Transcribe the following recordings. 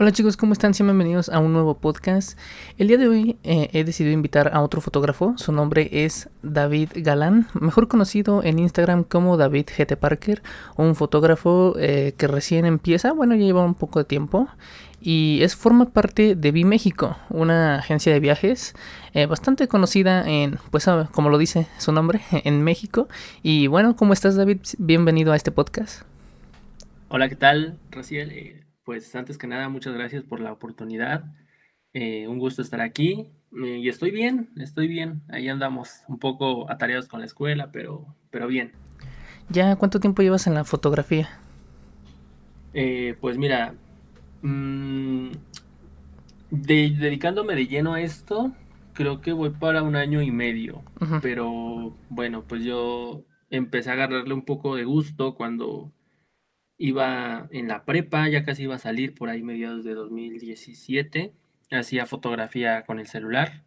Hola chicos, ¿cómo están? Bienvenidos a un nuevo podcast. El día de hoy eh, he decidido invitar a otro fotógrafo. Su nombre es David Galán, mejor conocido en Instagram como David GT Parker, un fotógrafo eh, que recién empieza, bueno, ya lleva un poco de tiempo. Y es forma parte de Vi México, una agencia de viajes eh, bastante conocida en, pues ah, como lo dice su nombre, en México. Y bueno, ¿cómo estás David? Bienvenido a este podcast. Hola, ¿qué tal, Raciel? Pues antes que nada, muchas gracias por la oportunidad. Eh, un gusto estar aquí eh, y estoy bien, estoy bien. Ahí andamos un poco atareados con la escuela, pero, pero bien. ¿Ya cuánto tiempo llevas en la fotografía? Eh, pues mira, mm, dedicándome de lleno a esto, creo que voy para un año y medio. Pero bueno, pues yo empecé a agarrarle un poco de gusto cuando Iba en la prepa, ya casi iba a salir por ahí mediados de 2017. Hacía fotografía con el celular.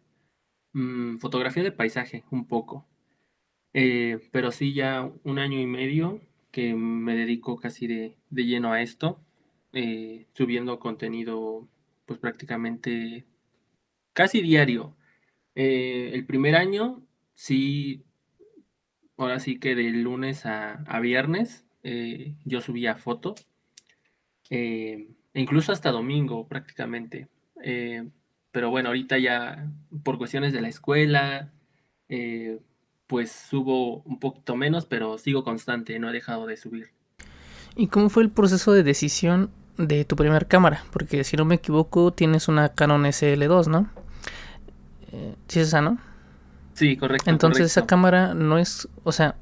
Mm, fotografía de paisaje, un poco. Eh, pero sí, ya un año y medio que me dedico casi de, lleno a esto. Eh, subiendo contenido pues prácticamente casi diario. Eh, el primer año, sí, ahora sí que de lunes a, a viernes eh, yo subía foto, eh, e incluso hasta domingo prácticamente. Eh, pero bueno, ahorita ya por cuestiones de la escuela, pues subo un poquito menos, pero sigo constante, no he dejado de subir. ¿Y cómo fue el proceso de decisión de tu primera cámara? Porque si no me equivoco, tienes una Canon SL2, ¿no? sí es esa, ¿no? Sí, correcto. Entonces esa cámara no es, o sea,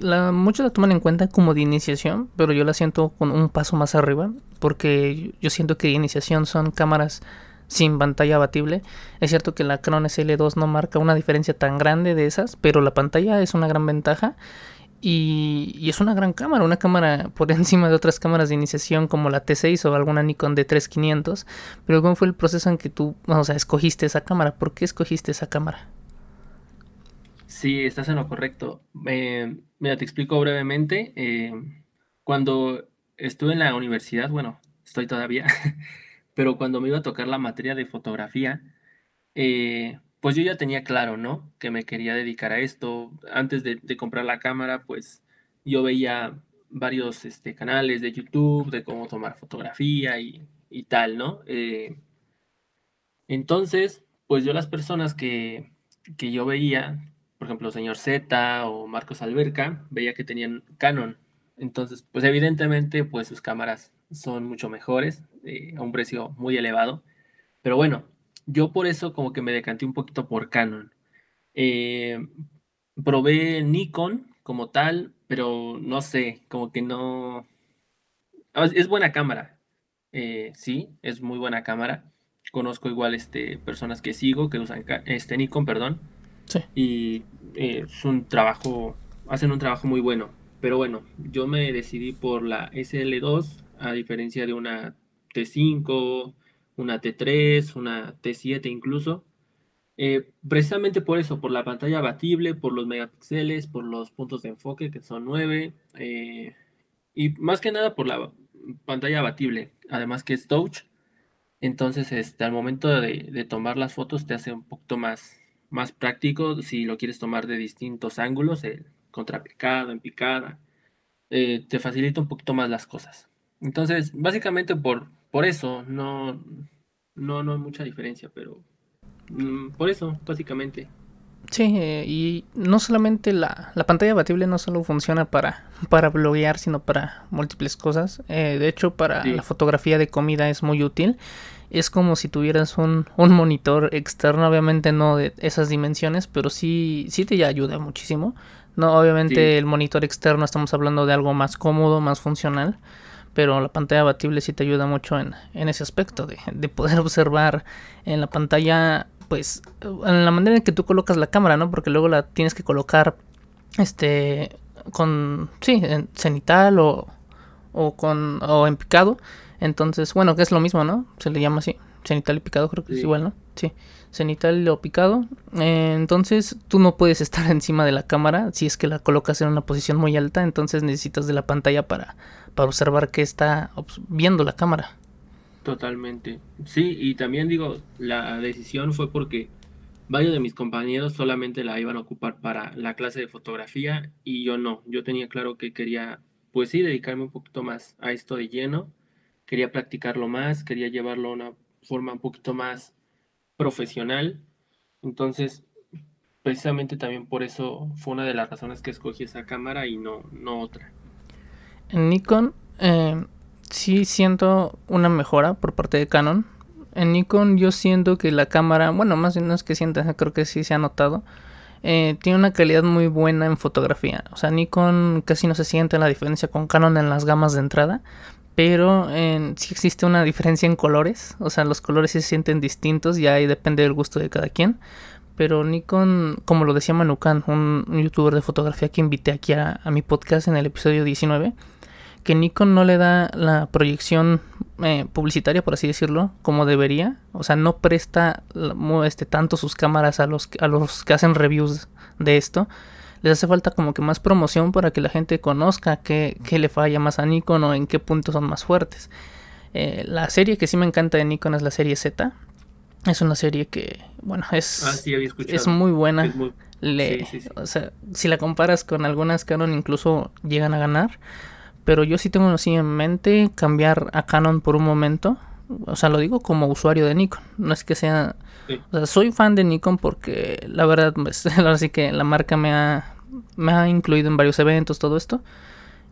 la, muchos la toman en cuenta como de iniciación, pero yo la siento con un paso más arriba, porque yo siento que de iniciación son cámaras sin pantalla abatible. Es cierto que la Canon SL2 no marca una diferencia tan grande de esas, pero la pantalla es una gran ventaja. Y, es una gran cámara, una cámara por encima de otras cámaras de iniciación como la T6 o alguna Nikon D3500. Pero ¿cómo fue el proceso en que tú, o sea, escogiste esa cámara? ¿Por qué escogiste esa cámara? Sí, estás en lo correcto. Eh, mira, te explico brevemente. Eh, cuando estuve en la universidad, bueno, estoy todavía, pero cuando me iba a tocar la materia de fotografía, eh, pues yo ya tenía claro, ¿no? Que me quería dedicar a esto. Antes de, comprar la cámara, pues yo veía varios este, canales de YouTube de cómo tomar fotografía y, tal, ¿no? entonces, pues yo las personas que, que yo veía ejemplo, señor Z o Marcos Alberca, veía que tenían Canon. Entonces, pues evidentemente, pues sus cámaras son mucho mejores, eh, a un precio muy elevado. Pero bueno, yo por eso como que me decanté un poquito por Canon. Eh, probé Nikon como tal, pero no sé, como que no... Es buena cámara, eh, sí, es muy buena cámara. Conozco igual este, personas que sigo que usan este Nikon, perdón y eh, es un trabajo, hacen un trabajo muy bueno. Pero bueno, yo me decidí por la SL2, a diferencia de una T5, una T3, una T7 incluso. Eh, precisamente por eso, por la pantalla abatible, por los megapíxeles, por los puntos de enfoque que son 9, eh, y más que nada por la pantalla abatible, además que es touch. Entonces, este, al momento de, de tomar las fotos te hace un poquito más, más práctico si lo quieres tomar de distintos ángulos, el contrapicado, en picada, eh, te facilita un poquito más las cosas. Entonces, básicamente por, por eso, no, no, no hay mucha diferencia, pero mm, por eso, básicamente. Sí, eh, y no solamente la, la, pantalla abatible no solo funciona para, para bloguear, sino para múltiples cosas. Eh, de hecho, para la fotografía de comida es muy útil es como si tuvieras un, un, monitor externo, obviamente no de esas dimensiones, pero sí, sí te ayuda muchísimo. No, obviamente el monitor externo estamos hablando de algo más cómodo, más funcional, pero la pantalla abatible sí te ayuda mucho en, en ese aspecto, de, de, poder observar en la pantalla, pues, en la manera en que tú colocas la cámara, ¿no? Porque luego la tienes que colocar, este, con, sí, en cenital o, o con, o en picado entonces, bueno, que es lo mismo, ¿no? Se le llama así. Cenital y picado, creo que es igual, ¿no? Sí. Cenital o picado. Eh, entonces, tú no puedes estar encima de la cámara si es que la colocas en una posición muy alta. Entonces, necesitas de la pantalla para, para observar qué está viendo la cámara. Totalmente. Sí, y también digo, la decisión fue porque varios de mis compañeros solamente la iban a ocupar para la clase de fotografía y yo no. Yo tenía claro que quería, pues sí, dedicarme un poquito más a esto de lleno. Quería practicarlo más, quería llevarlo a una forma un poquito más profesional. Entonces, precisamente también por eso fue una de las razones que escogí esa cámara y no, no otra. En Nikon eh, sí siento una mejora por parte de Canon. En Nikon yo siento que la cámara, bueno, más bien no es que sienta, creo que sí se ha notado. Eh, tiene una calidad muy buena en fotografía. O sea, Nikon casi no se siente la diferencia con Canon en las gamas de entrada. Pero en, sí existe una diferencia en colores. O sea, los colores se sienten distintos y ahí depende del gusto de cada quien. Pero Nikon, como lo decía Manukan, un, youtuber de fotografía que invité aquí a, a mi podcast en el episodio 19, que Nikon no le da la proyección eh, publicitaria, por así decirlo, como debería. O sea, no presta este, tanto sus cámaras a los, a los que hacen reviews de esto. Les hace falta como que más promoción para que la gente conozca qué, le falla más a Nikon o en qué puntos son más fuertes. Eh, la serie que sí me encanta de Nikon es la serie Z. Es una serie que, bueno, es, ah, es muy buena. O sea, si la comparas con algunas Canon, incluso llegan a ganar. Pero yo sí tengo así en mente cambiar a Canon por un momento. O sea, lo digo como usuario de Nikon. No es que sea... O sea, soy fan de Nikon porque la verdad, pues, sí que la marca me ha, me ha incluido en varios eventos, todo esto.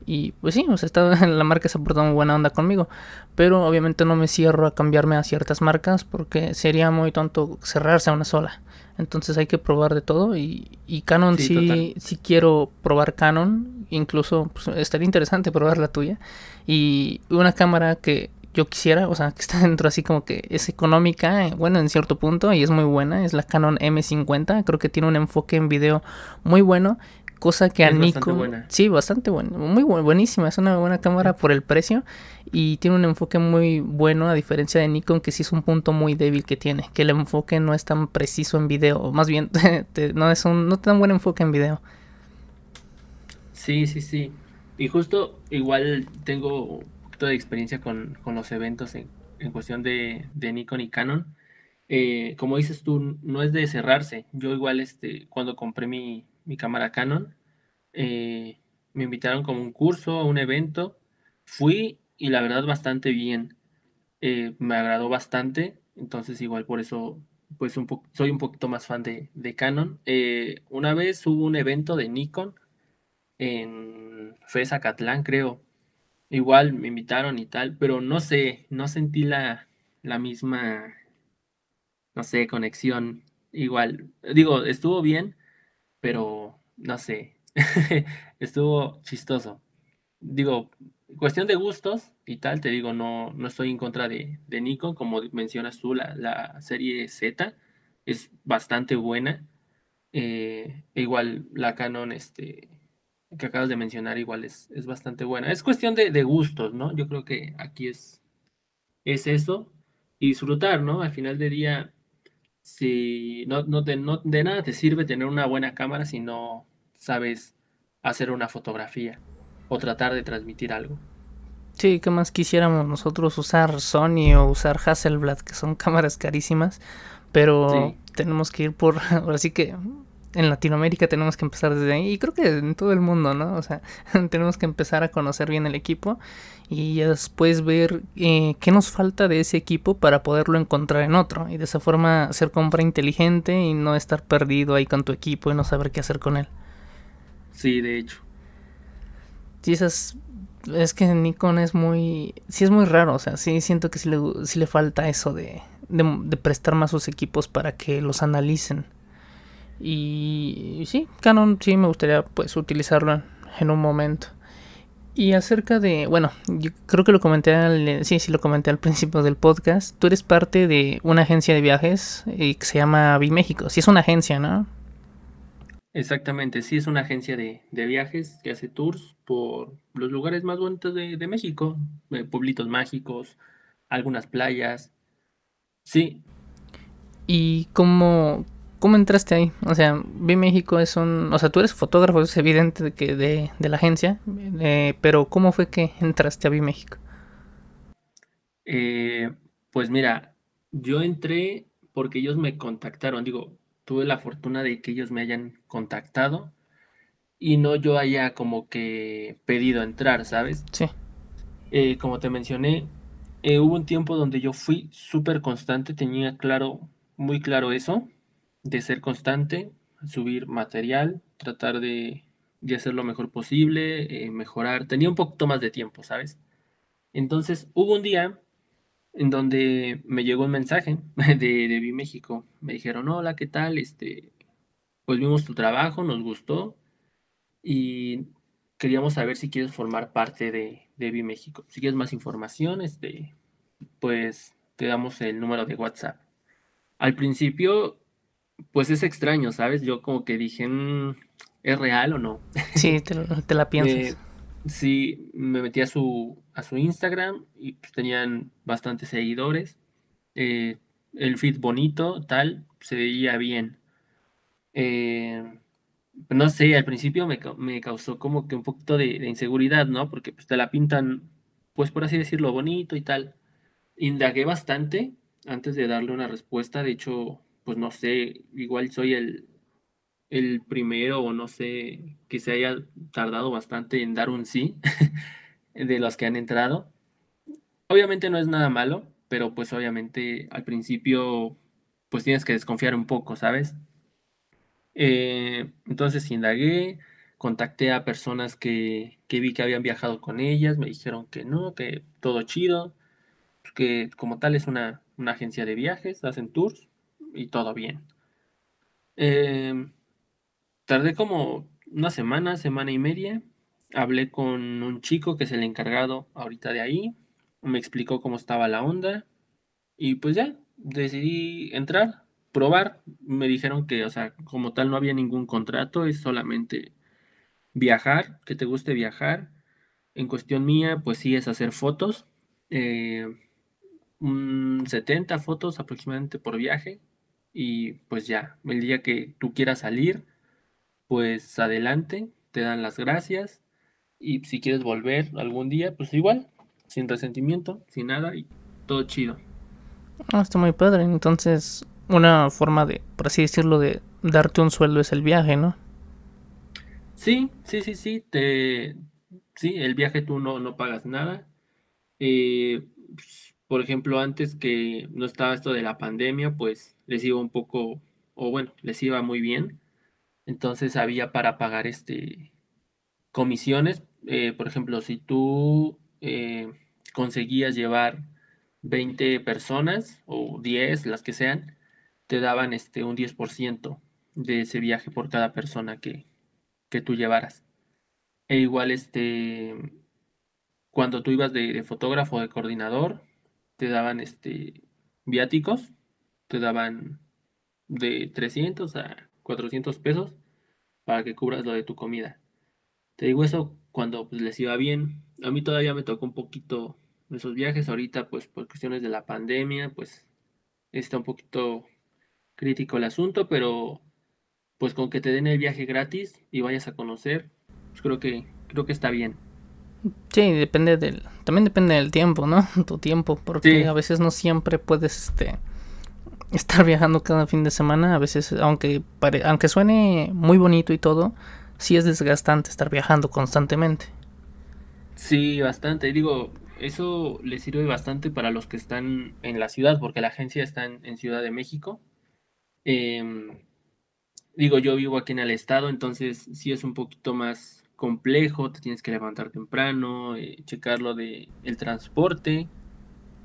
Y pues sí, o sea, está, la marca se ha portado muy buena onda conmigo. Pero obviamente no me cierro a cambiarme a ciertas marcas porque sería muy tonto cerrarse a una sola. Entonces hay que probar de todo. Y, y Canon sí, sí, quiero probar Canon. Incluso pues, estaría interesante probar la tuya. Y una cámara que yo quisiera, o sea, que está dentro así como que es económica, eh, bueno, en cierto punto, y es muy buena, es la Canon M50, creo que tiene un enfoque en video muy bueno cosa que a Nikon sí bastante bueno muy buenísima es una buena cámara por el precio y tiene un enfoque muy bueno a diferencia de Nikon que sí es un punto muy débil que tiene que el enfoque no es tan preciso en video más bien no es un no tan buen enfoque en video. Sí sí sí. Y justo igual tengo un poquito de experiencia con, los eventos en, cuestión de, Nikon y Canon. Eh, como dices tú no es de cerrarse. Yo igual este cuando compré mi mi cámara Canon. Eh, me invitaron como un curso, a un evento. Fui y la verdad bastante bien. Eh, me agradó bastante. Entonces igual por eso pues un soy un poquito más fan de, Canon. Eh, una vez hubo un evento de Nikon en FESA Catlán, creo. Igual me invitaron y tal, pero no sé, no sentí la, la misma, no sé, conexión. Igual, digo, estuvo bien, pero no sé, estuvo chistoso. Digo, cuestión de gustos y tal, te digo, no, no estoy en contra de, de Nikon, como mencionas tú, la, la serie Z es bastante buena. Eh, igual la Canon, este, que acabas de mencionar, igual es, es bastante buena. Es cuestión de, de, gustos, ¿no? Yo creo que aquí es, es eso. Y disfrutar, ¿no? Al final del día, si no, no, de nada te sirve tener una buena cámara si no sabes hacer una fotografía o tratar de transmitir algo. Sí, ¿qué más quisiéramos nosotros usar Sony o usar Hasselblad, que son cámaras carísimas, pero tenemos que ir por, ahora sí que en Latinoamérica tenemos que empezar desde ahí y creo que en todo el mundo, ¿no? O sea, tenemos que empezar a conocer bien el equipo y después ver eh, qué nos falta de ese equipo para poderlo encontrar en otro y de esa forma hacer compra inteligente y no estar perdido ahí con tu equipo y no saber qué hacer con él. Sí, de hecho. Sí, esas es que Nikon es muy sí es muy raro, o sea, sí siento que sí le, sí le falta eso de, de prestar más sus equipos para que los analicen y, sí, Canon sí me gustaría pues utilizarlo en, un momento. Y acerca de, bueno, yo creo que lo comenté al, sí, sí lo comenté al principio del podcast. Tú eres parte de una agencia de viajes eh, que se llama Biméxico. Sí es una agencia, ¿no? Exactamente, sí es una agencia de, viajes que hace tours por los lugares más bonitos de, México, eh, pueblitos mágicos, algunas playas. Sí. ¿Y cómo, ¿Cómo entraste ahí? O sea, Vi México es un... O sea, tú eres fotógrafo, es evidente de, que de, la agencia, eh, pero ¿cómo fue que entraste a Vi México? Eh, pues mira, yo entré porque ellos me contactaron, digo, tuve la fortuna de que ellos me hayan contactado y no yo haya como que pedido entrar, ¿sabes? Sí. Eh, como te mencioné, eh, hubo un tiempo donde yo fui súper constante, tenía claro, muy claro eso, de ser constante, subir material, tratar de, de hacer lo mejor posible, eh, mejorar. Tenía un poquito más de tiempo, ¿sabes? Entonces hubo un día en donde me llegó un mensaje de, de Vi México. Me dijeron, hola, ¿qué tal? Este, pues vimos tu trabajo, nos gustó y queríamos saber si quieres formar parte de, de Vi México. Si quieres más información, este, pues te damos el número de WhatsApp. Al principio, pues es extraño, ¿sabes? Yo como que dije, mm, ¿es real o no? Sí, te, la piensas. sí, me metí a su, a su Instagram y pues, tenían bastantes seguidores. Eh, el feed bonito, tal, se veía bien. Eh, no sé, al principio me, me, causó como que un poquito de, de, inseguridad, ¿no? Porque pues te la pintan, pues por así decirlo, bonito y tal. Indagué bastante antes de darle una respuesta. De hecho, pues no sé, igual soy el, el primero o no sé, que se haya tardado bastante en dar un sí de los que han entrado. Obviamente no es nada malo, pero pues obviamente al principio pues tienes que desconfiar un poco, ¿sabes? Eh, entonces indagué, contacté a personas que, que, vi que habían viajado con ellas, me dijeron que no, que todo chido, que como tal es una, una agencia de viajes, hacen tours y todo bien. Eh, tardé como una semana, semana y media. Hablé con un chico que es el encargado ahorita de ahí. Me explicó cómo estaba la onda. Y pues ya, decidí entrar, probar. Me dijeron que, o sea, como tal no había ningún contrato, es solamente viajar, que te guste viajar. En cuestión mía, pues sí es hacer fotos. Eh, 70 fotos aproximadamente por viaje. Y pues ya, el día que tú quieras salir, pues adelante, te dan las gracias y si quieres volver algún día, pues igual, sin resentimiento, sin nada y todo chido. Ah, está muy padre, entonces una forma de, por así decirlo, de darte un sueldo es el viaje, ¿no? Sí, sí, sí, sí, te, sí, el viaje tú no, no pagas nada. Eh, por ejemplo, antes que no estaba esto de la pandemia, pues les iba un poco, o bueno, les iba muy bien entonces había para pagar este comisiones. Eh, por ejemplo, si tú eh, conseguías llevar 20 personas o 10, las que sean, te daban este un 10% de ese viaje por cada persona que, que tú llevaras. E igual este cuando tú ibas de, fotógrafo o de coordinador, te daban este viáticos, te daban de 300 a 400 pesos para que cubras lo de tu comida. Te digo eso cuando pues, les iba bien. A mí todavía me tocó un poquito esos viajes. Ahorita, pues por cuestiones de la pandemia, pues está un poquito crítico el asunto, pero pues con que te den el viaje gratis y vayas a conocer, pues creo que creo que está bien. Sí, depende del también depende del tiempo, ¿no? Tu tiempo, porque a veces no siempre puedes este estar viajando cada fin de semana, a veces, aunque, aunque suene muy bonito y todo, sí es desgastante estar viajando constantemente. Sí, bastante. Digo, eso le sirve bastante para los que están en la ciudad, porque la agencia está en, Ciudad de México. Em, digo, yo vivo aquí en el estado, entonces sí es un poquito más complejo, te tienes que levantar temprano, eh, checar lo de el transporte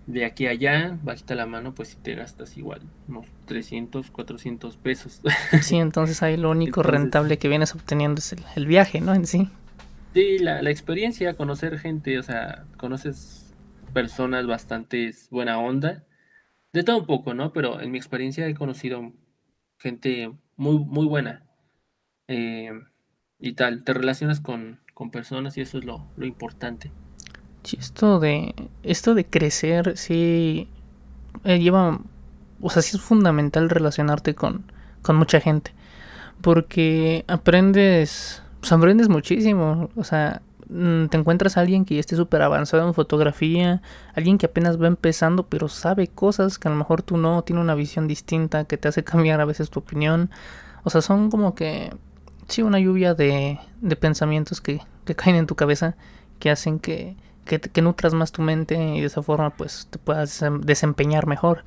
de aquí a allá, bajita la mano, pues si te gastas igual unos 300, 400 pesos. Sí, entonces ahí lo único rentable que vienes obteniendo es el, viaje, ¿no? En sí. Sí, la, la, experiencia, conocer gente, o sea, conoces personas bastante buena onda. De todo un poco, ¿no? Pero en mi experiencia he conocido gente muy, muy buena. Eh, y tal, te relacionas con, con personas y eso es lo, lo importante esto de esto de crecer sí eh, lleva o sea sí es fundamental relacionarte con con mucha gente porque aprendes pues aprendes muchísimo o sea mm, te encuentras a alguien que esté súper avanzado en fotografía, alguien que apenas va empezando pero sabe cosas que a lo mejor tú no, tiene una visión distinta que te hace cambiar a veces tu opinión. O sea, son como que, sí, una lluvia de, de pensamientos que, que caen en tu cabeza que hacen que, que, nutras más tu mente y de esa forma pues te puedas desempeñar mejor.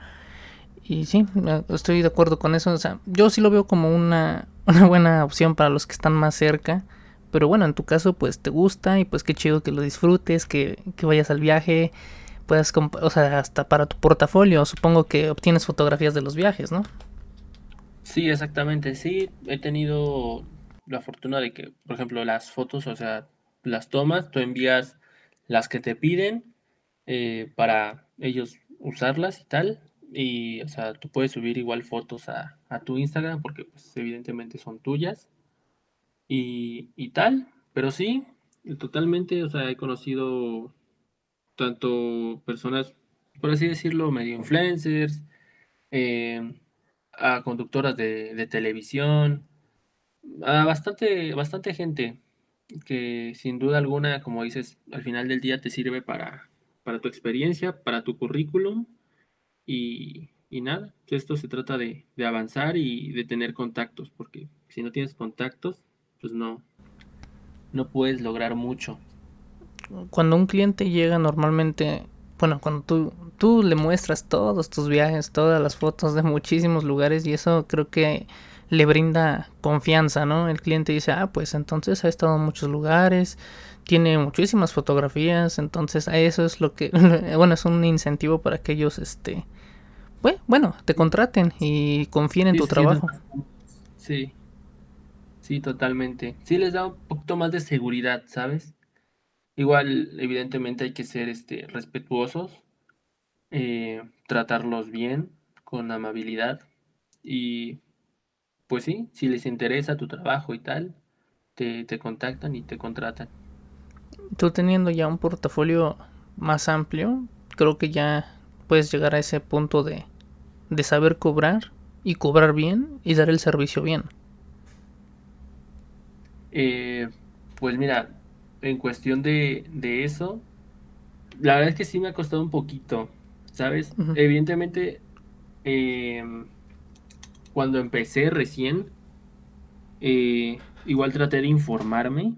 Y sí, estoy de acuerdo con eso. O sea, yo sí lo veo como una, una buena opción para los que están más cerca. Pero bueno, en tu caso pues te gusta y pues qué chido que lo disfrutes, que, que vayas al viaje, puedas, o sea, hasta para tu portafolio, supongo que obtienes fotografías de los viajes, ¿no? Sí, exactamente, sí, he tenido la fortuna de que, por ejemplo, las fotos, o sea, las tomas, tú envías las que te piden eh, para ellos usarlas y tal, y, o sea, tú puedes subir igual fotos a, tu Instagram porque, pues, evidentemente son tuyas y, y tal. Pero sí, totalmente, o sea, he conocido tanto personas, por así decirlo, medio influencers, eh, a conductoras de, de, televisión, a bastante, bastante gente que sin duda alguna, como dices, al final del día te sirve para, para tu experiencia, para tu currículum y, y nada, esto se trata de, de, avanzar y de tener contactos, porque si no tienes contactos, pues no, no puedes lograr mucho. Cuando un cliente llega normalmente, bueno, cuando tú, tú le muestras todos tus viajes, todas las fotos de muchísimos lugares y eso creo que le brinda confianza, ¿no? El cliente dice, ah, pues entonces ha estado en muchos lugares, tiene muchísimas fotografías, entonces a eso es lo que, bueno, es un incentivo para que ellos, este, bueno, te contraten y confíen en tu trabajo. Sí, sí, totalmente. Sí les da un poquito más de seguridad, ¿sabes? Igual, evidentemente hay que ser este, respetuosos, eh, tratarlos bien, con amabilidad y pues sí, si les interesa tu trabajo y tal, te, te contactan y te contratan. Tú teniendo ya un portafolio más amplio, creo que ya puedes llegar a ese punto de, de saber cobrar y cobrar bien y dar el servicio bien? Eh, pues mira, en cuestión de, de, eso, la verdad es que sí me ha costado un poquito, ¿sabes? Evidentemente, eh, cuando empecé recién, eh, igual traté de informarme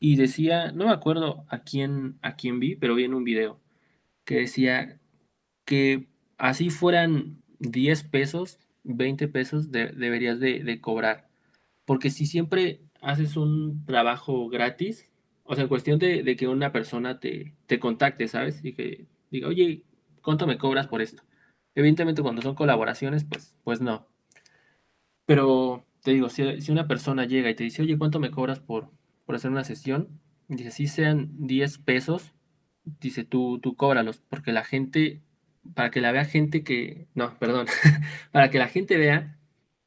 y decía, no me acuerdo a quién, a quién vi, pero vi en un video que decía que así fueran 10 pesos, 20 pesos deberías de, cobrar. Porque si siempre haces un trabajo gratis, o sea, en cuestión de, que una persona te, te, contacte, ¿sabes? Y que diga, oye, ¿cuánto me cobras por esto? Evidentemente cuando son colaboraciones, pues, pues no. Pero te digo, si, una persona llega y te dice, oye, ¿cuánto me cobras por, por hacer una sesión? Dice, si sean 10 pesos, dice, tú, tú cóbralos, porque la gente para que la vea gente que, no, perdón, para que la gente vea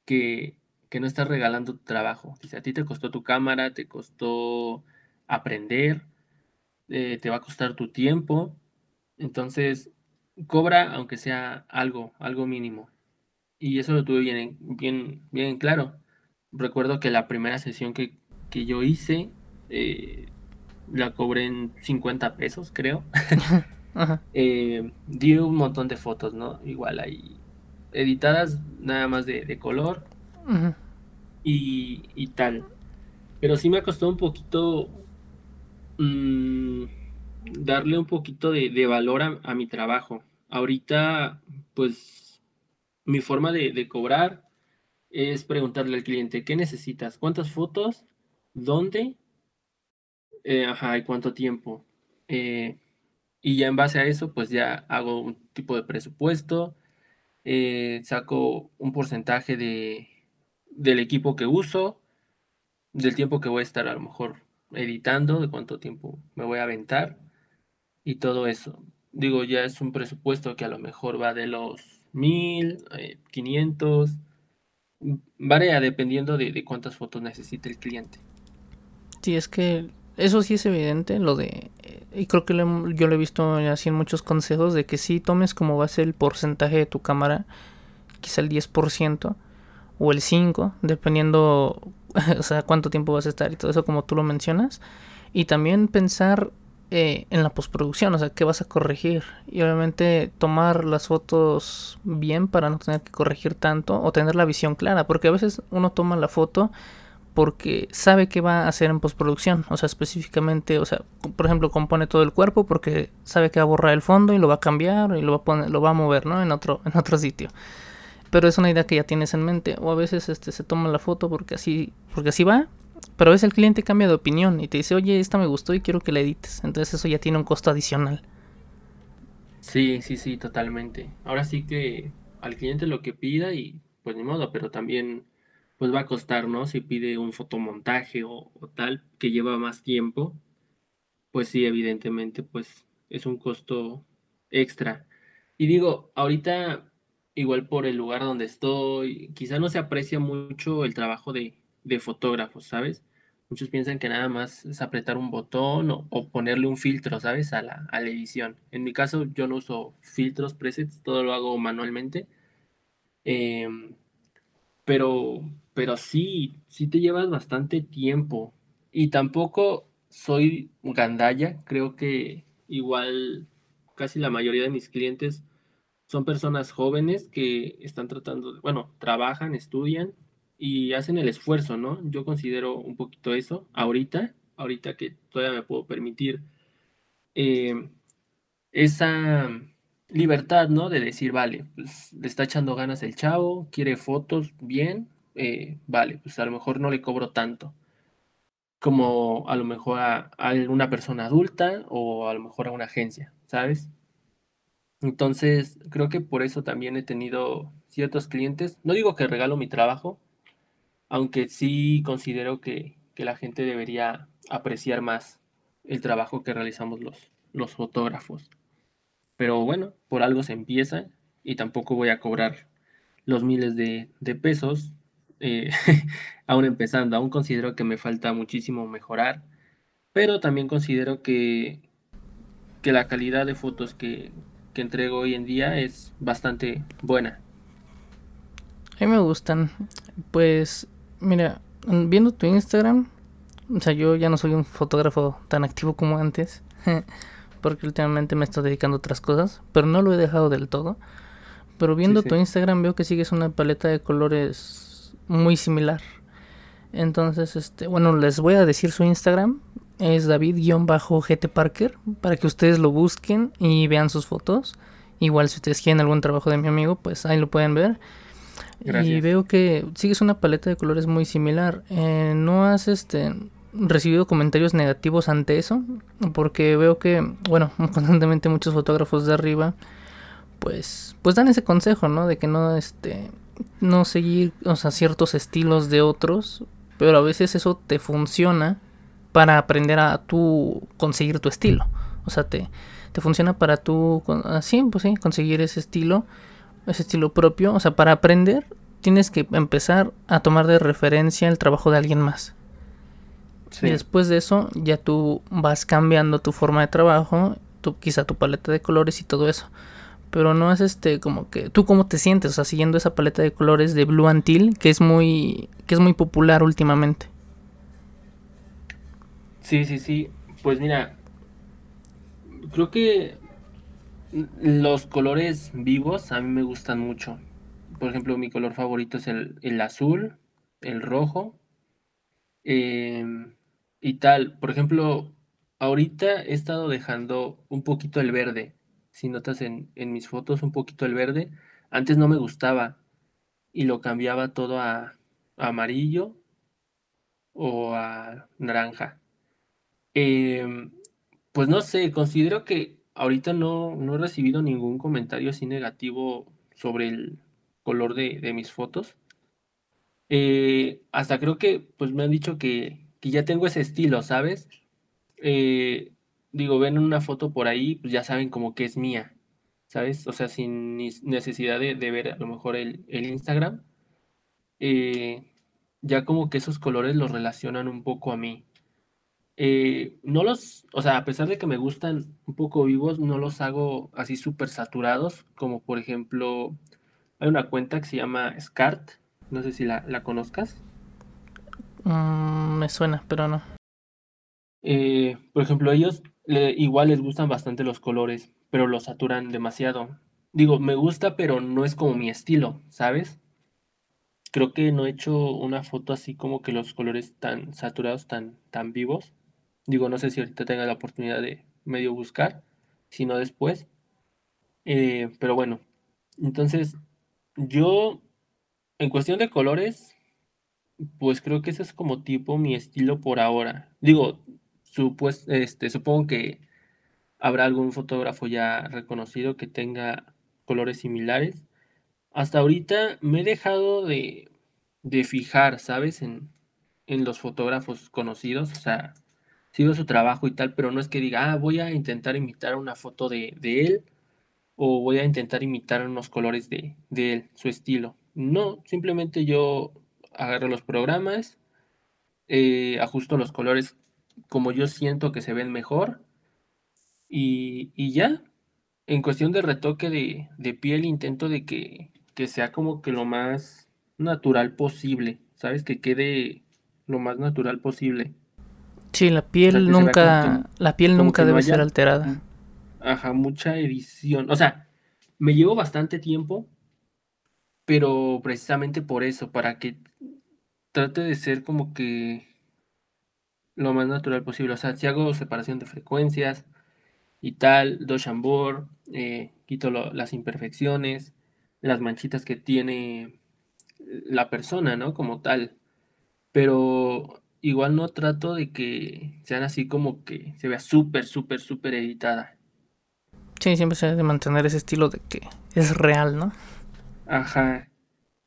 que, que no estás regalando tu trabajo. Dice, a ti te costó tu cámara, te costó aprender, eh, te va a costar tu tiempo. Entonces, cobra aunque sea algo, algo mínimo. Y eso lo tuve bien, bien, bien claro. Recuerdo que la primera sesión que, que yo hice, eh, la cobré en 50 pesos, creo. Eh, di un montón de fotos, ¿no? Igual ahí editadas nada más de, color y, tal. Pero sí me costó un poquito mm, darle un poquito de, valor a, mi trabajo. Ahorita, pues, mi forma de, cobrar es preguntarle al cliente, ¿qué necesitas? ¿Cuántas fotos? ¿Dónde? Eh, ajá, ¿y cuánto tiempo? Eh, y ya en base a eso, pues ya hago un tipo de presupuesto, eh, saco un porcentaje de, del equipo que uso, del tiempo que voy a estar a lo mejor editando, de cuánto tiempo me voy a aventar y todo eso. Digo, ya es un presupuesto que a lo mejor va de los mil, eh, quinientos, varía dependiendo de, de cuántas fotos necesite el cliente. Sí, es que eso sí es evidente, lo de... Y creo que yo lo he visto así en muchos consejos de que si tomes como base el porcentaje de tu cámara, quizá el 10% o el 5%, dependiendo, o sea, cuánto tiempo vas a estar y todo eso como tú lo mencionas. Y también pensar eh, en la postproducción, o sea, qué vas a corregir. Y obviamente tomar las fotos bien para no tener que corregir tanto o tener la visión clara, porque a veces uno toma la foto porque sabe qué va a hacer en postproducción, o sea, específicamente, o sea, por ejemplo, compone todo el cuerpo porque sabe que va a borrar el fondo y lo va a cambiar y lo va a poner, lo va a mover, ¿no? En otro en otro sitio. Pero es una idea que ya tienes en mente o a veces este se toma la foto porque así porque así va pero a veces el cliente cambia de opinión y te dice, oye, esta me gustó y quiero que la edites. Entonces eso ya tiene un costo adicional. Sí, sí, sí, totalmente. Ahora sí que al cliente lo que pida y pues ni modo, pero también pues va a costar, ¿no? Si pide un fotomontaje o, o tal que lleva más tiempo, pues sí, evidentemente, pues es un costo extra. Y digo, ahorita igual por el lugar donde estoy, quizá no se aprecia mucho el trabajo de, de fotógrafos, ¿sabes? Muchos piensan que nada más es apretar un botón o, ponerle un filtro, ¿sabes? A la, a la, edición. En mi caso yo no uso filtros, presets, todo lo hago manualmente. Em, pero, pero sí, sí te llevas bastante tiempo. Y tampoco soy gandalla, creo que igual casi la mayoría de mis clientes son personas jóvenes que están tratando, bueno, trabajan, estudian y hacen el esfuerzo, ¿no? Yo considero un poquito eso ahorita, ahorita que todavía me puedo permitir eh, esa libertad, ¿no? De decir, vale, pues le está echando ganas el chavo, quiere fotos bien, eh, vale, pues a lo mejor no le cobro tanto como a lo mejor a, a una persona adulta o a lo mejor a una agencia, ¿sabes? Entonces, creo que por eso también he tenido ciertos clientes. No digo que regalo mi trabajo, aunque sí considero que, la gente debería apreciar más el trabajo que realizamos los, los fotógrafos. Pero bueno, por algo se empieza y tampoco voy a cobrar los miles de, pesos eh, aún empezando. Aún considero que me falta muchísimo mejorar, pero también considero que, que la calidad de fotos que, que entrego hoy en día es bastante buena. A mí me gustan. Pues Mira, viendo tu Instagram, o sea, yo ya no soy un fotógrafo tan activo como antes, porque últimamente me estoy dedicando a otras cosas, pero no lo he dejado del todo. Pero viendo tu Instagram veo que sigues una paleta de colores muy similar. Entonces, este, bueno, les voy a decir su Instagram. Es David-GT Parker. Para que ustedes lo busquen y vean sus fotos. Igual si ustedes quieren algún trabajo de mi amigo, pues ahí lo pueden ver. Y veo que sigues una paleta de colores muy similar. Eh, ¿No has este recibido comentarios negativos ante eso? Porque veo que, bueno, constantemente muchos fotógrafos de arriba pues pues dan ese consejo, ¿no? De que no este no seguir, o sea, ciertos estilos de otros, pero a veces eso te funciona para aprender a tú conseguir tu estilo. O sea, te, te funciona para tú, así, pues sí, conseguir ese estilo ese estilo propio. O sea, para aprender tienes que empezar a tomar de referencia el trabajo de alguien más. Y después de eso ya tú vas cambiando tu forma de trabajo, tu, quizá tu paleta de colores y todo eso. Pero no es este como que tú cómo te sientes, o sea, siguiendo esa paleta de colores de Blue Antil que es muy que es muy popular últimamente. Sí, sí, sí. Pues mira, creo que los colores vivos a mí me gustan mucho. Por ejemplo, mi color favorito es el, azul, el rojo em, y tal. Por ejemplo, ahorita he estado dejando un poquito el verde. Si notas en, mis fotos, un poquito el verde. Antes no me gustaba y lo cambiaba todo a, amarillo o a naranja. Em, pues no sé, considero que ahorita no, no he recibido ningún comentario así negativo sobre el color de, mis fotos. Eh, hasta creo que pues me han dicho que, ya tengo ese estilo, ¿sabes? Eh, digo, ven una foto por ahí, pues ya saben como que es mía, ¿sabes? O sea, sin necesidad de, ver a lo mejor el, Instagram. Eh, ya como que esos colores los relacionan un poco a mí. Eh, no los, o sea, a pesar de que me gustan un poco vivos, no los hago así súper saturados, como por ejemplo, hay una cuenta que se llama Scart, no sé si la, conozcas. Mm, me suena, pero no. Eh, por ejemplo, ellos igual les gustan bastante los colores, pero los saturan demasiado. Digo, me gusta, pero no es como mi estilo, ¿sabes? Creo que no he hecho una foto así como que los colores tan saturados, tan, tan vivos. Digo, no sé si ahorita tenga la oportunidad de medio buscar, si no después. Eh, pero bueno, entonces yo, en cuestión de colores, pues creo que ese es como tipo mi estilo por ahora. Digo, este, supongo que habrá algún fotógrafo ya reconocido que tenga colores similares. Hasta ahorita me he dejado de, de fijar, ¿sabes? En, en, los fotógrafos conocidos. O sea, sigo su trabajo y tal, pero no es que diga, ah, voy a intentar imitar una foto de, de él o voy a intentar imitar unos colores de, de él, su estilo. No, simplemente yo agarro los programas, eh, ajusto los colores como yo siento que se ven mejor y, y ya. En cuestión de retoque de, de piel intento de que, que, sea como que lo más natural posible, ¿sabes? Que quede lo más natural posible. Sí, la piel nunca, la piel nunca debe ser alterada. Ajá, mucha edición. O sea, me llevo bastante tiempo, pero precisamente por eso, para que trate de ser como que lo más natural posible. O sea, si hago separación de frecuencias y tal, do eh, quito las imperfecciones, las manchitas que tiene la persona, ¿no? Como tal. Pero igual no trato de que sean así como que se vea súper, súper, súper editada. Sí, siempre se debe mantener ese estilo de que es real, ¿no? Ajá.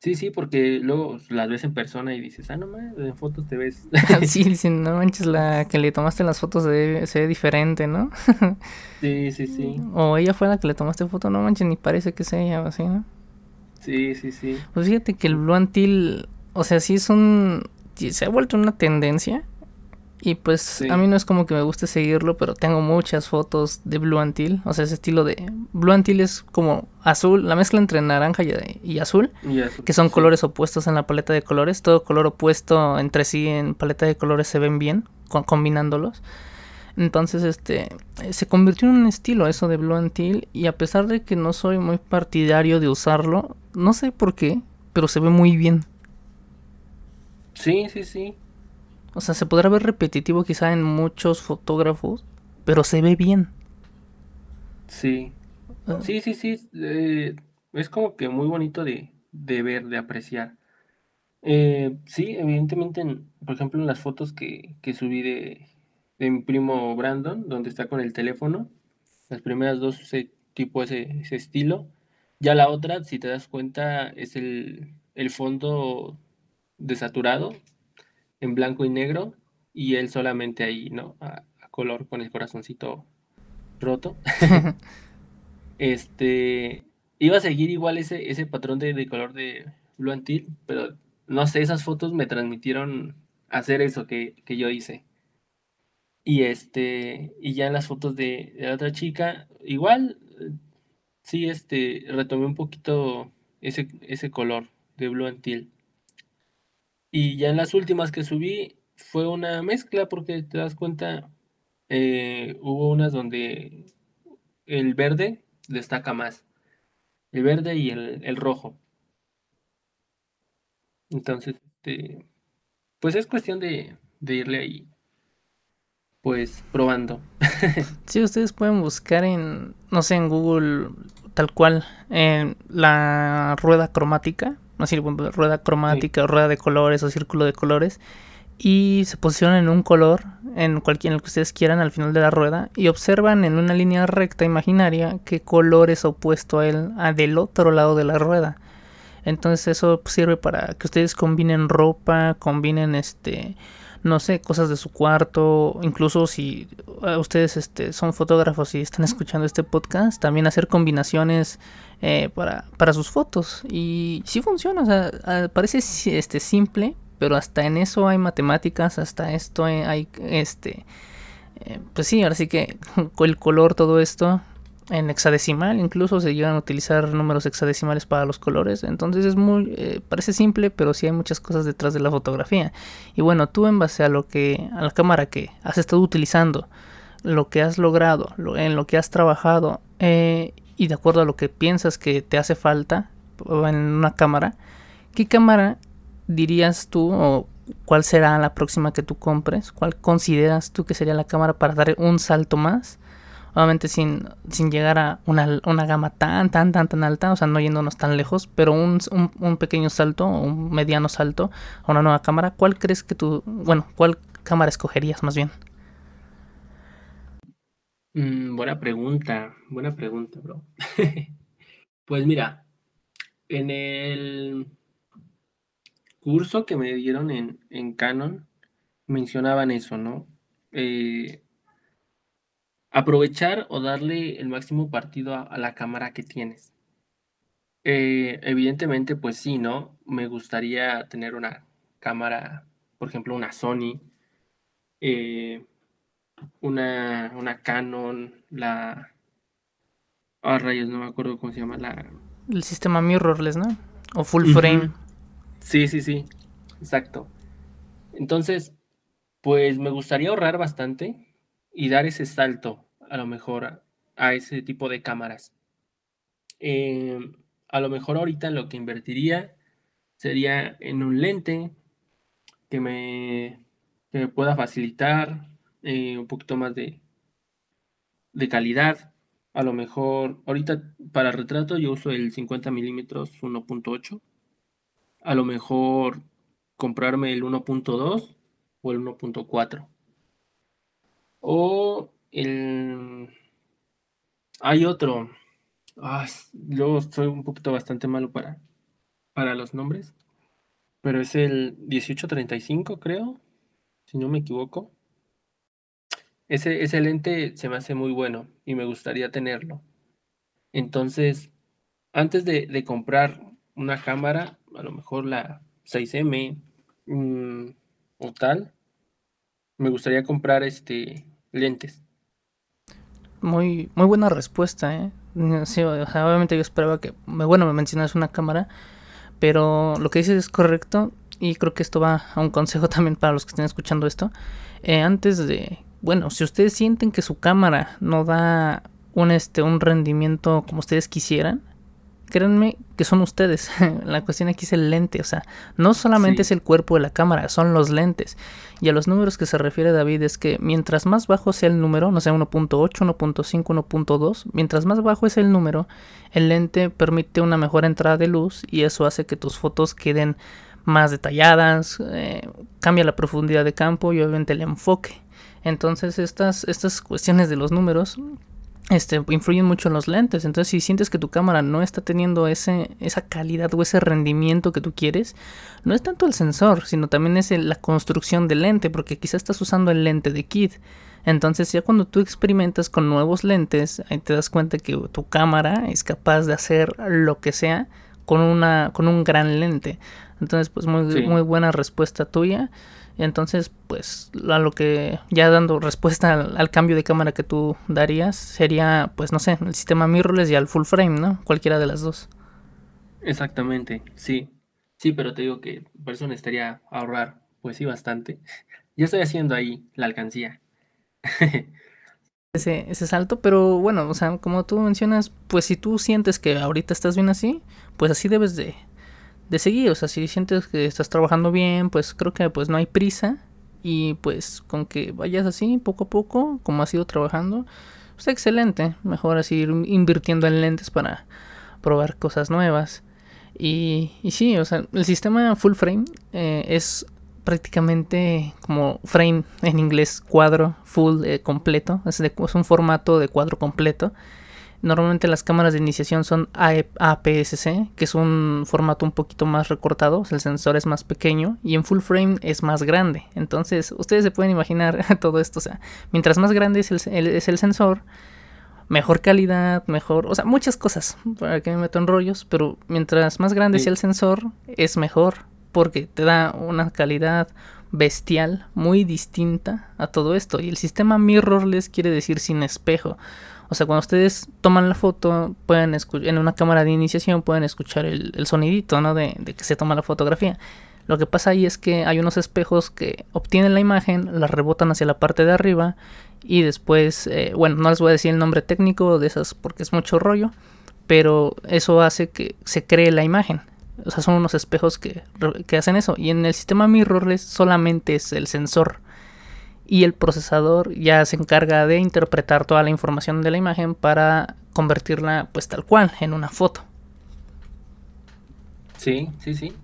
Sí, sí, porque luego las ves en persona y dices, ah, no mames, en fotos te ves. sí, sí, no manches, la que le tomaste en las fotos se ve, se ve diferente, ¿no? sí, sí, sí. O ella fue la que le tomaste foto, no manches, ni parece que sea ella, así, ¿no? Sí, sí, sí. Pues fíjate que el Blue Antil, o sea, sí es un. Se ha vuelto una tendencia. Y pues a mí no es como que me guste seguirlo, pero tengo muchas fotos de Blue Antil. O sea, ese estilo de... Blue Antil es como azul, la mezcla entre naranja y, azul, que son colores opuestos en la paleta de colores. Todo color opuesto entre sí en paleta de colores se ven bien, combinándolos. Entonces, este, se convirtió en un estilo eso de Blue Antil. Y a pesar de que no soy muy partidario de usarlo, no sé por qué, pero se ve muy bien. Sí, sí, sí. O sea, se podrá ver repetitivo quizá en muchos fotógrafos, pero se ve bien. Sí. Ah. Sí, sí, sí. Eh, es como que muy bonito de, ver, de apreciar. Eh, sí, evidentemente, por ejemplo, en las fotos que, subí de, mi primo Brandon, donde está con el teléfono, las primeras dos ese tipo, ese, ese estilo. Ya la otra, si te das cuenta, es el, el fondo desaturado, en blanco y negro y él solamente ahí, ¿no? A, color con el corazoncito roto. este, iba a seguir igual ese, ese patrón de, color de Blue Antil, pero no sé, esas fotos me transmitieron hacer eso que, yo hice. Y este, y ya en las fotos de, de, la otra chica, igual, sí, este, retomé un poquito ese, ese color de Blue Antil. Y ya en las últimas que subí fue una mezcla porque te das cuenta, eh, hubo unas donde el verde destaca más. El verde y el, rojo. Entonces, este, pues es cuestión de, de irle ahí, pues probando. sí, ustedes pueden buscar en, no sé, en Google tal cual, en la rueda cromática así rueda cromática, rueda de colores o círculo de colores y se posicionan en un color, en cualquier en el que ustedes quieran al final de la rueda y observan en una línea recta imaginaria qué color es opuesto a él del otro lado de la rueda. Entonces eso sirve para que ustedes combinen ropa, combinen este no sé, cosas de su cuarto, incluso si eh, ustedes este, son fotógrafos y están escuchando este podcast, también hacer combinaciones eh, para, para sus fotos. Y sí funciona, o sea, parece este, simple, pero hasta en eso hay matemáticas, hasta esto hay, este... Eh, pues sí, ahora sí que el color, todo esto, en hexadecimal, incluso se llegan a utilizar números hexadecimales para los colores. Entonces es muy, eh, parece simple, pero sí hay muchas cosas detrás de la fotografía. Y bueno, tú en base a lo que, a la cámara que has estado utilizando, lo que has logrado, en lo que has trabajado, eh, y de acuerdo a lo que piensas que te hace falta en una cámara, ¿qué cámara dirías tú o cuál será la próxima que tú compres? ¿Cuál consideras tú que sería la cámara para dar un salto más? Obviamente sin, sin llegar a una, una, gama tan, tan, tan, tan alta, o sea, no yéndonos tan lejos, pero un, un, pequeño salto, un mediano salto a una nueva cámara. ¿Cuál crees que tú, bueno, cuál cámara escogerías más bien? Mm, buena pregunta, buena pregunta, bro. pues mira, en el curso que me dieron en, en Canon, mencionaban eso, ¿no? Eh, aprovechar o darle el máximo partido a, la cámara que tienes. Eh, evidentemente, pues sí, ¿no? Me gustaría tener una cámara, por ejemplo, una Sony, eh, una, una Canon, la... Ah, rayos, no me acuerdo cómo se llama la... El sistema mirrorless, ¿no? O full frame. Sí, sí, sí, exacto. Entonces, pues me gustaría ahorrar bastante y dar ese salto a lo mejor a, ese tipo de cámaras. Em, a lo mejor ahorita lo que invertiría sería en un lente que me, pueda facilitar eh, un poquito más de, de calidad. A lo mejor ahorita para retrato yo uso el 50 milímetros 1.8. A lo mejor comprarme el 1.2 o el 1.4. O el... Hay otro. yo soy un poquito bastante malo para, para los nombres. Pero es el 1835, creo. Si no me equivoco. Ese, ese lente se me hace muy bueno y me gustaría tenerlo. Entonces, antes de, comprar una cámara, a lo mejor la 6M mm, o tal, me gustaría comprar este lentes. Muy, muy buena respuesta, ¿eh? Sí, obviamente yo esperaba que, bueno, me mencionas una cámara, pero lo que dices es correcto y creo que esto va a un consejo también para los que estén escuchando esto. Eh, antes de, bueno, si ustedes sienten que su cámara no da un, este, un rendimiento como ustedes quisieran, créanme que son ustedes. la cuestión aquí es el lente, o sea, no solamente es el cuerpo de la cámara, son los lentes. Y a los números que se refiere David es que mientras más bajo sea el número, no sea 1.8, 1.5, 1.2, mientras más bajo es el número, el lente permite una mejor entrada de luz y eso hace que tus fotos queden más detalladas, eh, cambia la profundidad de campo y obviamente el enfoque. Entonces estas, estas cuestiones de los números este, influyen mucho en los lentes. Entonces, si sientes que tu cámara no está teniendo ese, esa calidad o ese rendimiento que tú quieres, no es tanto el sensor, sino también es la construcción del lente, porque quizás estás usando el lente de kit. Entonces, ya cuando tú experimentas con nuevos lentes, ahí te das cuenta que tu cámara es capaz de hacer lo que sea con, una, con un gran lente. Entonces, pues muy, muy buena respuesta tuya. Entonces, pues a lo que ya dando respuesta al, cambio de cámara que tú darías sería, pues no sé, el sistema mirrorless y al full frame, ¿no? Cualquiera de las dos. Exactamente, sí. Sí, pero te digo que por eso necesitaría ahorrar, pues sí, bastante. Ya estoy haciendo ahí la alcancía. ese, ese salto, pero bueno, o sea, como tú mencionas, pues si tú sientes que ahorita estás bien así, pues así debes de, de seguir. O sea, si sientes que estás trabajando bien, pues creo que pues no hay prisa. Y pues con que vayas así, poco a poco, como has ido trabajando, pues excelente. Mejor así ir invirtiendo en lentes para probar cosas nuevas. Y, y sí, o sea, el sistema full frame eh, es prácticamente como frame en inglés, cuadro full eh, completo. Es, es un formato de cuadro completo Normalmente las cámaras de iniciación son APS-C, que es un formato un poquito más recortado, el sensor es más pequeño y en full frame es más grande. Entonces, ustedes se pueden imaginar todo esto, o sea, mientras más grande es el, es el sensor, mejor calidad, mejor, o sea, muchas cosas, para que me meto en rollos, pero mientras más grande sea el sensor, es mejor, porque te da una calidad bestial muy distinta a todo esto. Y el sistema mirrorless quiere decir sin espejo. O sea, cuando ustedes toman la foto, pueden en una cámara de iniciación pueden escuchar el, sonidito, ¿no? De, que se toma la fotografía. Lo que pasa ahí es que hay unos espejos que obtienen la imagen, la rebotan hacia la parte de arriba y después, eh, bueno, no les voy a decir el nombre técnico de esas porque es mucho rollo, pero eso hace que se cree la imagen. O sea, son unos espejos que, que hacen eso. Y en el sistema mirrorless solamente es el sensor y el procesador ya se encarga de interpretar toda la información de la imagen para convertirla pues tal cual en una foto. Sí, sí, sí.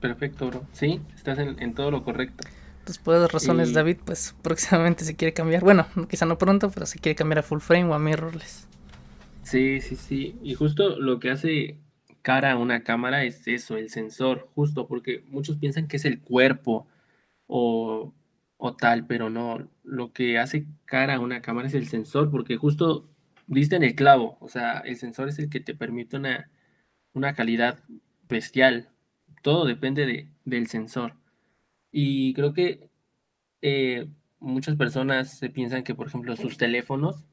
Perfecto, bro. Sí, estás en, todo lo correcto. Entonces, por esas razones, David, pues próximamente se quiere cambiar. Bueno, quizá no pronto, pero se quiere cambiar a full frame o a mirrorless. Sí, sí, sí. Y justo lo que hace cara a una cámara es eso, el sensor, justo, porque muchos piensan que es el cuerpo o o tal, pero no, lo que hace cara a una cámara es el sensor, porque justo diste en el clavo, o sea, el sensor es el que te permite una, una calidad bestial, todo depende de, del sensor. Y creo que eh, muchas personas se piensan que, por ejemplo, sus teléfonos,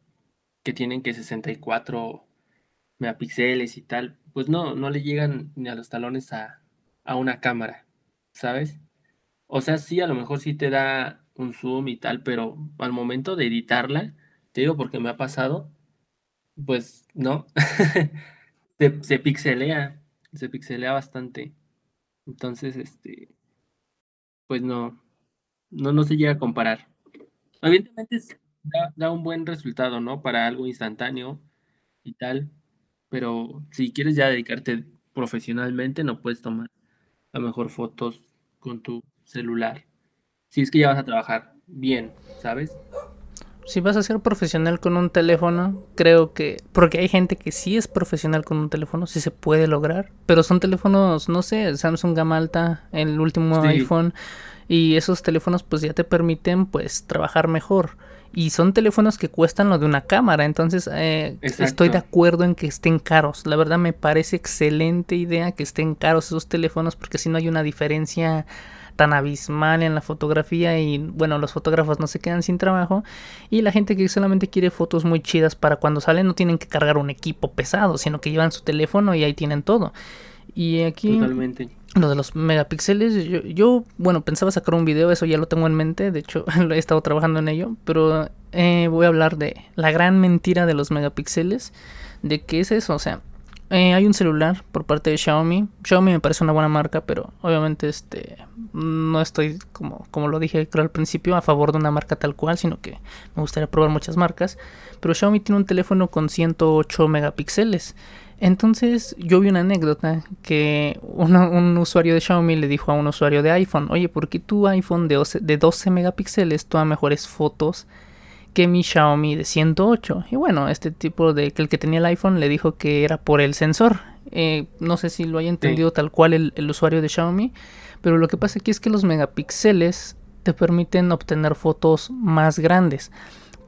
que tienen que 64 megapíxeles y tal, pues no, no le llegan ni a los talones a, a una cámara, ¿sabes? O sea, sí, a lo mejor sí te da un zoom y tal, pero al momento de editarla, te digo porque me ha pasado, pues no, se, pixelea, se pixelea bastante. Entonces, este, pues no, no, no se llega a comparar. Evidentemente da, da, un buen resultado, ¿no? Para algo instantáneo y tal, pero si quieres ya dedicarte profesionalmente, no puedes tomar a lo mejor fotos con tu celular. Si es que ya vas a trabajar bien, ¿sabes? Si vas a ser profesional con un teléfono, creo que... Porque hay gente que sí es profesional con un teléfono, sí se puede lograr. Pero son teléfonos, no sé, Samsung gama alta, el último iPhone. Y esos teléfonos pues ya te permiten pues trabajar mejor. Y son teléfonos que cuestan lo de una cámara. Entonces eh, estoy de acuerdo en que estén caros. La verdad me parece excelente idea que estén caros esos teléfonos porque si no hay una diferencia tan abismal en la fotografía y bueno, los fotógrafos no se quedan sin trabajo y la gente que solamente quiere fotos muy chidas para cuando salen no tienen que cargar un equipo pesado, sino que llevan su teléfono y ahí tienen todo. Y aquí Totalmente. lo de los megapíxeles, yo, yo, bueno, pensaba sacar un video, eso ya lo tengo en mente, de hecho he estado trabajando en ello, pero eh, voy a hablar de la gran mentira de los megapíxeles, de qué es eso, o sea, eh, hay un celular por parte de Xiaomi. Xiaomi me parece una buena marca, pero obviamente este no estoy como, como lo dije al principio a favor de una marca tal cual, sino que me gustaría probar muchas marcas. Pero Xiaomi tiene un teléfono con 108 megapíxeles. Entonces yo vi una anécdota que un usuario de Xiaomi le dijo a un usuario de iPhone, oye, ¿por qué tu iPhone de 12, de 12 megapíxeles toma mejores fotos que mi Xiaomi de 108. Y bueno, este tipo de que el que tenía el iPhone le dijo que era por el sensor. Eh, no sé si lo haya entendido tal cual el, el, usuario de Xiaomi, pero lo que pasa aquí es que los megapíxeles te permiten obtener fotos más grandes.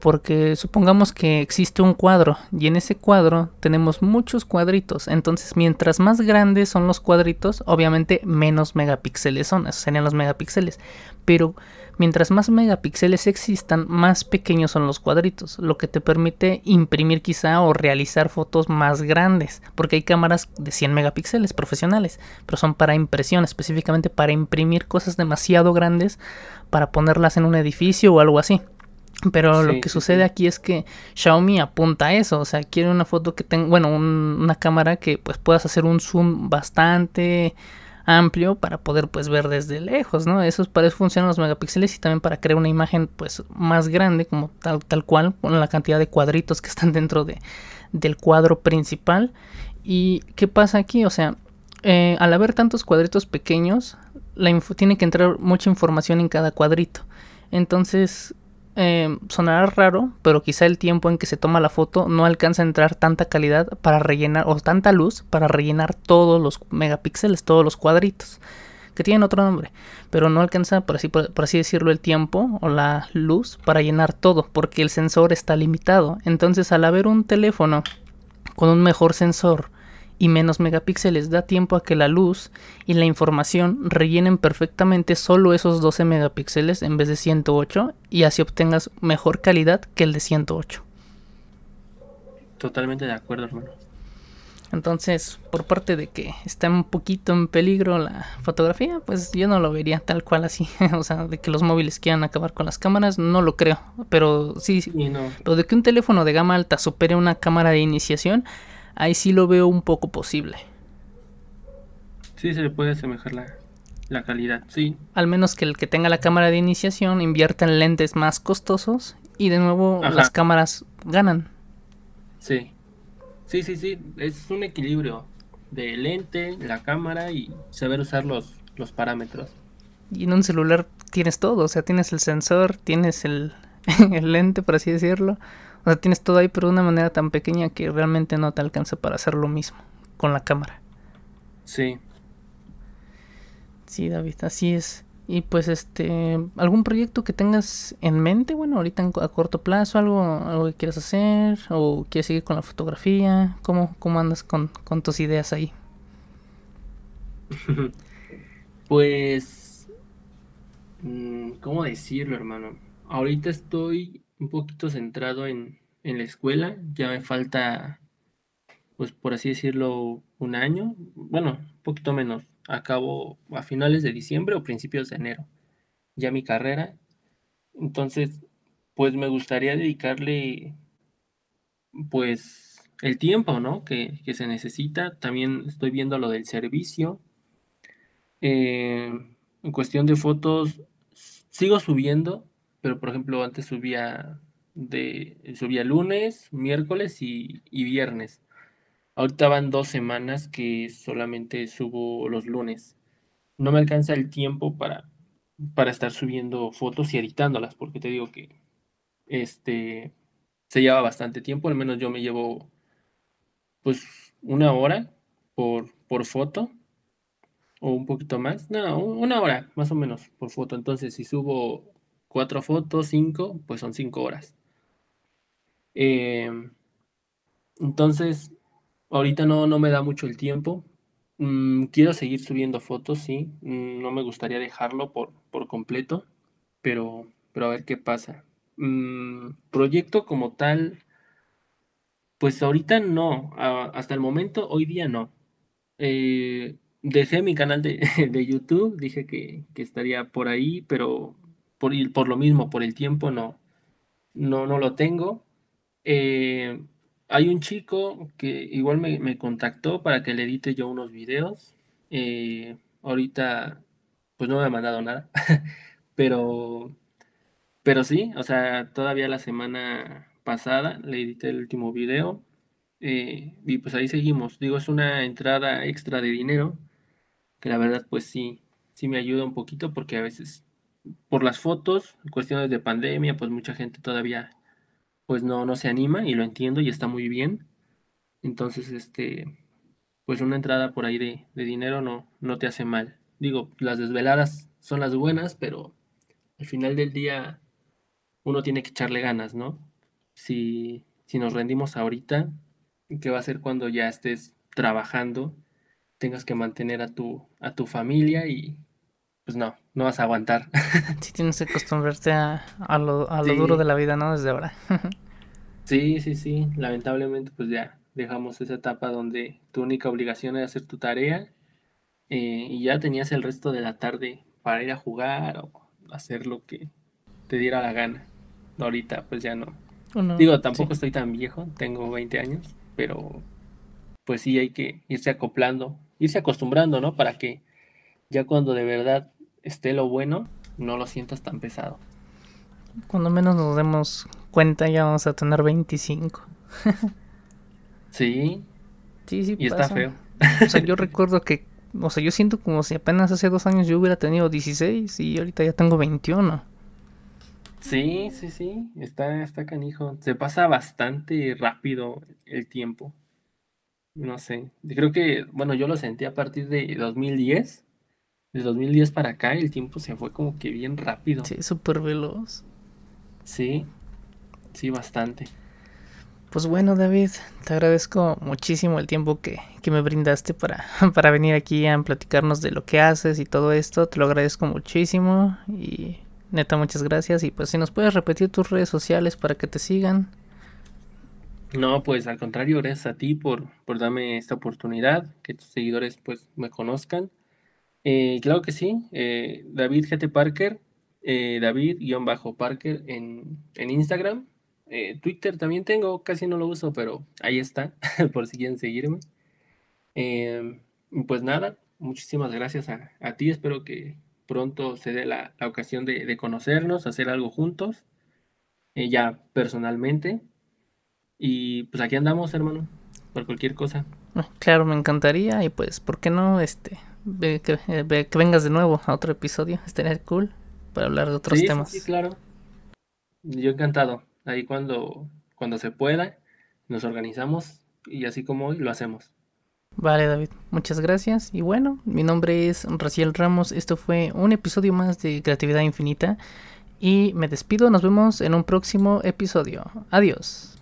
Porque supongamos que existe un cuadro y en ese cuadro tenemos muchos cuadritos. Entonces, mientras más grandes son los cuadritos, obviamente menos megapíxeles son. Esos serían los megapíxeles. Pero Mientras más megapíxeles existan, más pequeños son los cuadritos, lo que te permite imprimir quizá o realizar fotos más grandes, porque hay cámaras de 100 megapíxeles profesionales, pero son para impresión, específicamente para imprimir cosas demasiado grandes para ponerlas en un edificio o algo así. Pero lo que sucede aquí es que Xiaomi apunta a eso, o sea, quiere una foto que tenga, bueno, una cámara que pues puedas hacer un zoom bastante amplio para poder pues ver desde lejos, ¿no? Eso para eso funcionan los megapíxeles y también para crear una imagen pues más grande como tal, tal cual con la cantidad de cuadritos que están dentro de, del cuadro principal. ¿Y qué pasa aquí? O sea, eh, al haber tantos cuadritos pequeños, la tiene que entrar mucha información en cada cuadrito. Entonces, eh, sonará raro, pero quizá el tiempo en que se toma la foto no alcanza a entrar tanta calidad para rellenar, o tanta luz para rellenar todos los megapíxeles, todos los cuadritos, que tienen otro nombre, pero no alcanza, por así, por así decirlo, el tiempo o la luz para llenar todo, porque el sensor está limitado. Entonces, al haber un teléfono con un mejor sensor, y menos megapíxeles da tiempo a que la luz y la información rellenen perfectamente solo esos 12 megapíxeles en vez de 108 y así obtengas mejor calidad que el de 108. Totalmente de acuerdo, hermano. Entonces, por parte de que está un poquito en peligro la fotografía, pues yo no lo vería tal cual así. o sea, de que los móviles quieran acabar con las cámaras, no lo creo. Pero sí, sí. Lo de que un teléfono de gama alta supere una cámara de iniciación, ahí sí lo veo un poco posible. Sí, se le puede asemejar la, la calidad, sí. Al menos que el que tenga la cámara de iniciación invierta en lentes más costosos y de nuevo las cámaras ganan. Sí. Sí, sí, sí, es un equilibrio de lente, la cámara y saber usar los, los parámetros. Y en un celular tienes todo, o sea, tienes el sensor, tienes el, el lente, por así decirlo. O sea, tienes todo ahí, pero de una manera tan pequeña que realmente no te alcanza para hacer lo mismo con la cámara. Sí. Sí, David, así es. Y pues este, algún proyecto que tengas en mente, bueno, ahorita a corto plazo, algo, algo que quieras hacer o quieres seguir con la fotografía, ¿cómo, cómo andas con, con tus ideas ahí? pues, mm, ¿cómo decirlo, hermano? Ahorita estoy un poquito centrado en, en la escuela, ya me falta, pues por así decirlo, un año, bueno, un poquito menos, acabo a finales de diciembre o principios de enero, ya mi carrera. Entonces, pues me gustaría dedicarle, pues, el tiempo, ¿no? Que, se necesita. También estoy viendo lo del servicio. Eh, en cuestión de fotos, sigo subiendo, pero por ejemplo, antes subía de subía lunes, miércoles y viernes. Ahorita van dos semanas que solamente subo los lunes. No me alcanza el tiempo para, para estar subiendo fotos y editándolas, porque te digo que este se lleva bastante tiempo, al menos yo me llevo pues una hora por, por foto o un poquito más, no, una hora más o menos por foto. Entonces, si subo cuatro fotos, cinco, pues son cinco horas. Em, entonces, Ahorita no, no me da mucho el tiempo. Mm, quiero seguir subiendo fotos, sí. Mm, no me gustaría dejarlo por, por completo, pero, pero a ver qué pasa. Mm, proyecto como tal, pues ahorita no. hasta el momento, hoy día no. Eh, dejé mi canal de, de YouTube, dije que, que, estaría por ahí, pero por, por lo mismo, por el tiempo no, no, no lo tengo. Eh, hay un chico que igual me, contactó para que le edite yo unos videos. Eh, ahorita, pues no me ha mandado nada. pero, pero sí, o sea, todavía la semana pasada le edité el último video. Eh, y pues ahí seguimos. Digo, es una entrada extra de dinero. Que la verdad, pues sí, sí me ayuda un poquito porque a veces por las fotos, cuestiones de pandemia, pues mucha gente todavía pues no, no se anima y lo entiendo y está muy bien. Entonces, este, pues una entrada por ahí de, dinero no, no te hace mal. Digo, las desveladas son las buenas, pero al final del día uno tiene que echarle ganas, ¿no? Si, si nos rendimos ahorita, ¿qué va a ser cuando ya estés trabajando? Tengas que mantener a tu, a tu familia y pues no, no vas a aguantar. Sí, tienes que acostumbrarte a, lo, a lo duro de la vida, ¿no? Desde ahora. sí, sí, sí. Lamentablemente, pues ya dejamos esa etapa donde tu única obligación era hacer tu tarea eh, y ya tenías el resto de la tarde para ir a jugar o hacer lo que te diera la gana. Ahorita, pues ya no. Digo, tampoco estoy tan viejo, tengo 20 años, pero pues sí hay que irse acoplando, irse acostumbrando, ¿no? Para que ya cuando de verdad esté lo bueno, no lo sientas tan pesado. Cuando menos nos demos cuenta ya vamos a tener 25. sí. Sí, sí. Y está feo. O sea, yo recuerdo que, o sea, yo siento como si apenas hace dos años yo hubiera tenido 16 y ahorita ya tengo 21. Sí, sí, sí, está, está canijo. Se pasa bastante rápido el tiempo. No sé, creo que, bueno, yo lo sentí a partir de 2010 de 2010 para acá el tiempo se fue como que bien rápido. Sí, súper veloz. Sí, sí, bastante. Pues bueno, David, te agradezco muchísimo el tiempo que, que me brindaste para, para venir aquí a platicarnos de lo que haces y todo esto. Te lo agradezco muchísimo y neta, muchas gracias. Y pues si nos puedes repetir tus redes sociales para que te sigan. No, pues al contrario, gracias a ti por, por darme esta oportunidad, que tus seguidores pues me conozcan. Eh, claro que sí, eh, David GT Parker, eh, David-Parker en, en Instagram. Eh, Twitter también tengo, casi no lo uso, pero ahí está, por si quieren seguirme. Pues nada, muchísimas gracias a, ti, espero que pronto se dé la, ocasión de, conocernos, hacer algo juntos, ya personalmente. Y pues aquí andamos, hermano, por cualquier cosa. Ah, claro, me encantaría y pues, ¿por qué no este que, que vengas de nuevo a otro episodio? Estaría cool para hablar de otros temas. Sí, claro. Yo encantado. Ahí cuando, cuando se pueda, nos organizamos y así como hoy lo hacemos. Vale, David, muchas gracias. Y bueno, mi nombre es Raciel Ramos. Esto fue un episodio más de Creatividad Infinita. Y me despido, nos vemos en un próximo episodio. Adiós.